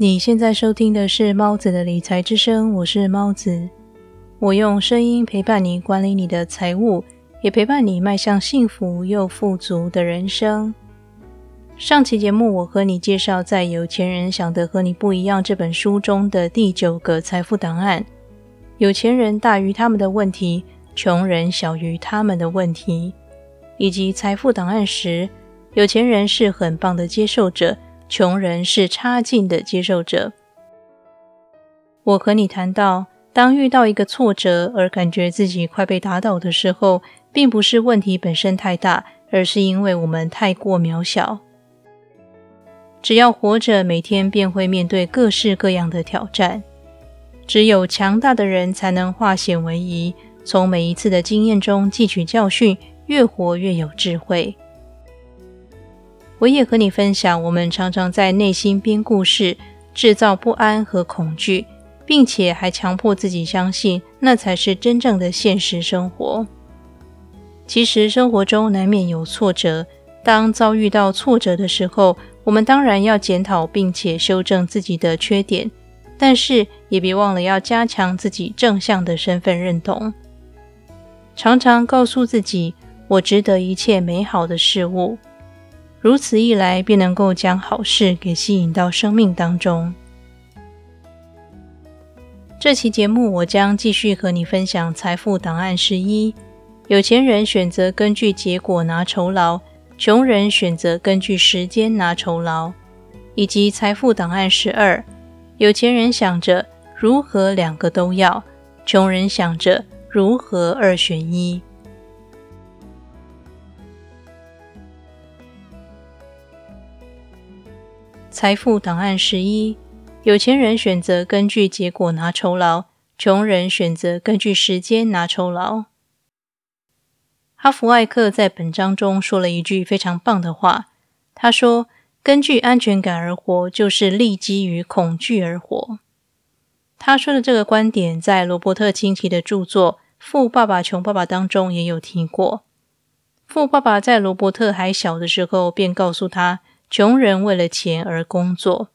你现在收听的是猫子的理财之声，我是猫子。我用声音陪伴你管理你的财务，也陪伴你迈向幸福又富足的人生。上期节目，我和你介绍在《有钱人想的和你不一样》这本书中的第九个财富档案：有钱人大于他们的问题，穷人小于他们的问题。以及财富档案时，有钱人是很棒的接受者。穷人是差劲的接受者。我和你谈到，当遇到一个挫折而感觉自己快被打倒的时候，并不是问题本身太大，而是因为我们太过渺小。只要活着，每天便会面对各式各样的挑战。只有强大的人才能化险为夷，从每一次的经验中汲取教训，越活越有智慧。我也和你分享，我们常常在内心编故事，制造不安和恐惧，并且还强迫自己相信那才是真正的现实生活。其实生活中难免有挫折，当遭遇到挫折的时候，我们当然要检讨并且修正自己的缺点，但是也别忘了要加强自己正向的身份认同，常常告诉自己：“我值得一切美好的事物。”如此一来，便能够将好事给吸引到生命当中。这期节目，我将继续和你分享财富档案十一：有钱人选择根据结果拿酬劳，穷人选择根据时间拿酬劳；以及财富档案十二：有钱人想着如何两个都要，穷人想着如何二选一。财富档案十一：有钱人选择根据结果拿酬劳，穷人选择根据时间拿酬劳。哈弗艾克在本章中说了一句非常棒的话，他说：“根据安全感而活，就是立基于恐惧而活。”他说的这个观点，在罗伯特清崎的著作《富爸爸穷爸爸》当中也有提过。富爸爸在罗伯特还小的时候，便告诉他。穷人为了钱而工作，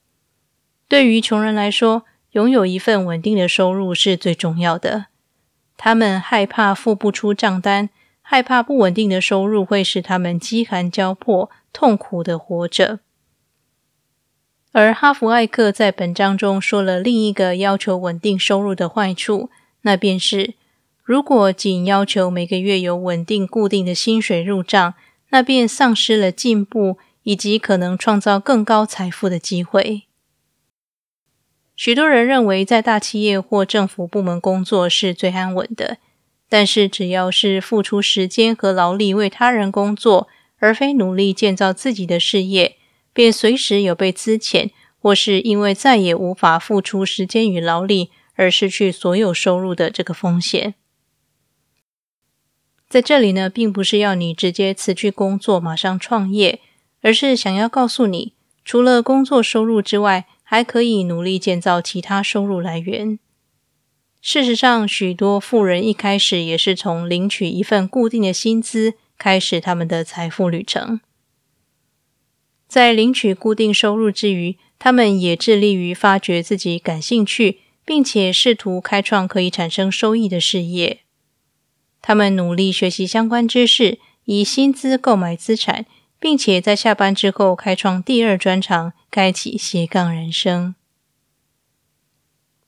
对于穷人来说，拥有一份稳定的收入是最重要的。他们害怕付不出账单，害怕不稳定的收入会使他们饥寒交迫、痛苦的活着。而哈弗艾克在本章中说了另一个要求稳定收入的坏处，那便是如果仅要求每个月有稳定固定的薪水入账，那便丧失了进步。以及可能创造更高财富的机会。许多人认为在大企业或政府部门工作是最安稳的，但是只要是付出时间和劳力为他人工作，而非努力建造自己的事业，便随时有被资遣，或是因为再也无法付出时间与劳力而失去所有收入的这个风险。在这里呢，并不是要你直接辞去工作，马上创业。而是想要告诉你，除了工作收入之外，还可以努力建造其他收入来源。事实上，许多富人一开始也是从领取一份固定的薪资开始他们的财富旅程。在领取固定收入之余，他们也致力于发掘自己感兴趣，并且试图开创可以产生收益的事业。他们努力学习相关知识，以薪资购买资产。并且在下班之后开创第二专长，开启斜杠人生。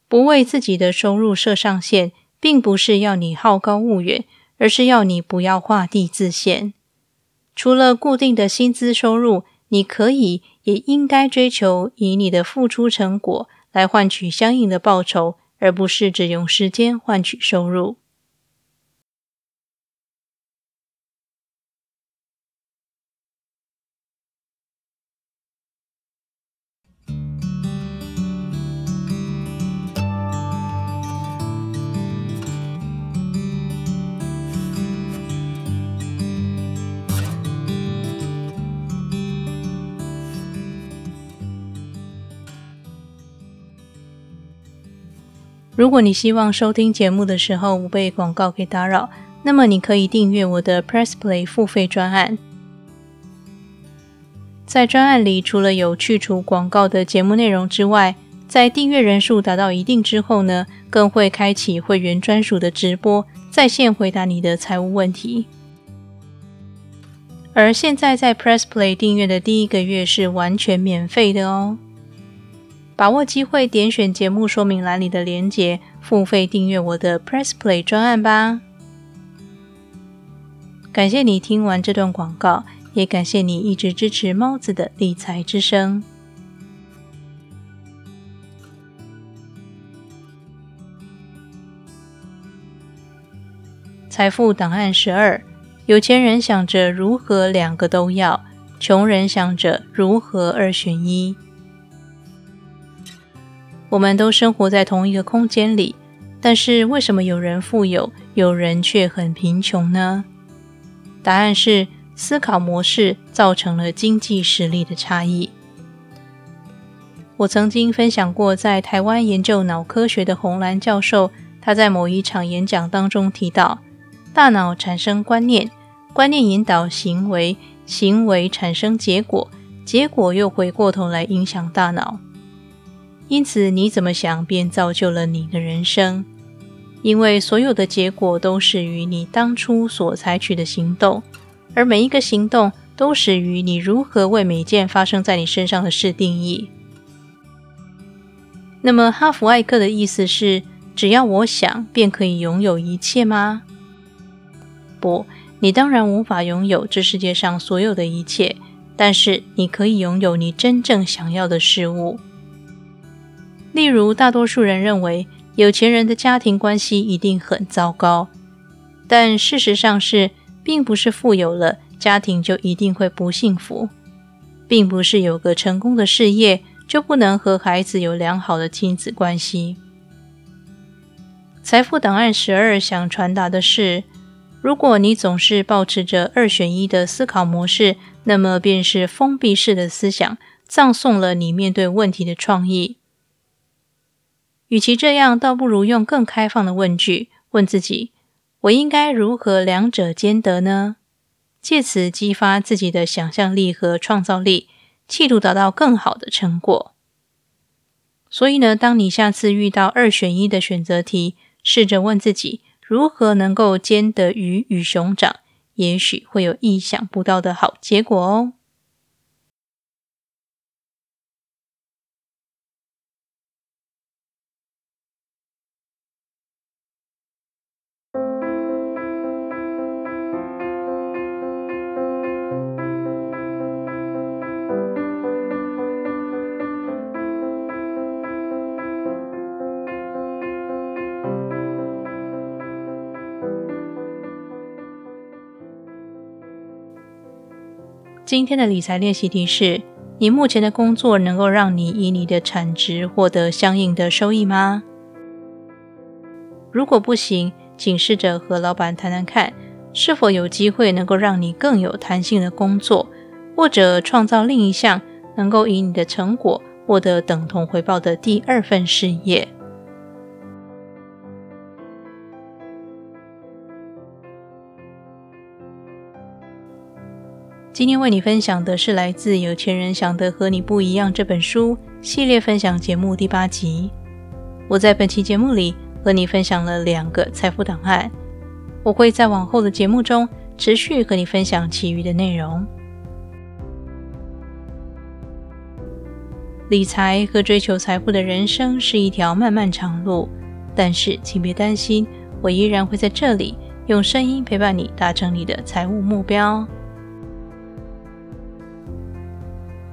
不为自己的收入设上限，并不是要你好高骛远，而是要你不要画地自限。除了固定的薪资收入，你可以也应该追求以你的付出成果来换取相应的报酬，而不是只用时间换取收入。如果你希望收听节目的时候不被广告给打扰，那么你可以订阅我的 Press Play 付费专案。在专案里，除了有去除广告的节目内容之外，在订阅人数达到一定之后呢，更会开启会员专属的直播，在线回答你的财务问题。而现在在 Press Play 订阅的第一个月是完全免费的哦，把握机会点选节目说明栏里的链接，付费订阅我的 Press Play 专案吧。感谢你听完这段广告，也感谢你一直支持猫子的理财之声。财富档案十二：有钱人想着如何两个都要，穷人想着如何二选一。我们都生活在同一个空间里，但是为什么有人富有，有人却很贫穷呢？答案是思考模式造成了经济实力的差异。我曾经分享过，在台湾研究脑科学的洪兰教授，他在某一场演讲当中提到。大脑产生观念，观念引导行为，行为产生结果，结果又回过头来影响大脑。因此，你怎么想，便造就了你的人生。因为所有的结果都始于你当初所采取的行动，而每一个行动都始于你如何为每件发生在你身上的事定义。那么，哈弗艾克的意思是：只要我想，便可以拥有一切吗？不，你当然无法拥有这世界上所有的一切，但是你可以拥有你真正想要的事物。例如，大多数人认为有钱人的家庭关系一定很糟糕，但事实上是，并不是富有了家庭就一定会不幸福，并不是有个成功的事业就不能和孩子有良好的亲子关系。财富档案十二想传达的是。如果你总是保持着二选一的思考模式，那么便是封闭式的思想，葬送了你面对问题的创意。与其这样，倒不如用更开放的问句问自己：我应该如何两者兼得呢？借此激发自己的想象力和创造力，企图达到更好的成果。所以呢，当你下次遇到二选一的选择题，试着问自己。如何能够兼得鱼与熊掌？也许会有意想不到的好结果哦。今天的理财练习题是：你目前的工作能够让你以你的产值获得相应的收益吗？如果不行，请试着和老板谈谈看，是否有机会能够让你更有弹性的工作，或者创造另一项能够以你的成果获得等同回报的第二份事业。今天为你分享的是来自《有钱人想的和你不一样》这本书系列分享节目第八集。我在本期节目里和你分享了两个财富档案，我会在往后的节目中持续和你分享其余的内容。理财和追求财富的人生是一条漫漫长路，但是请别担心，我依然会在这里用声音陪伴你达成你的财务目标。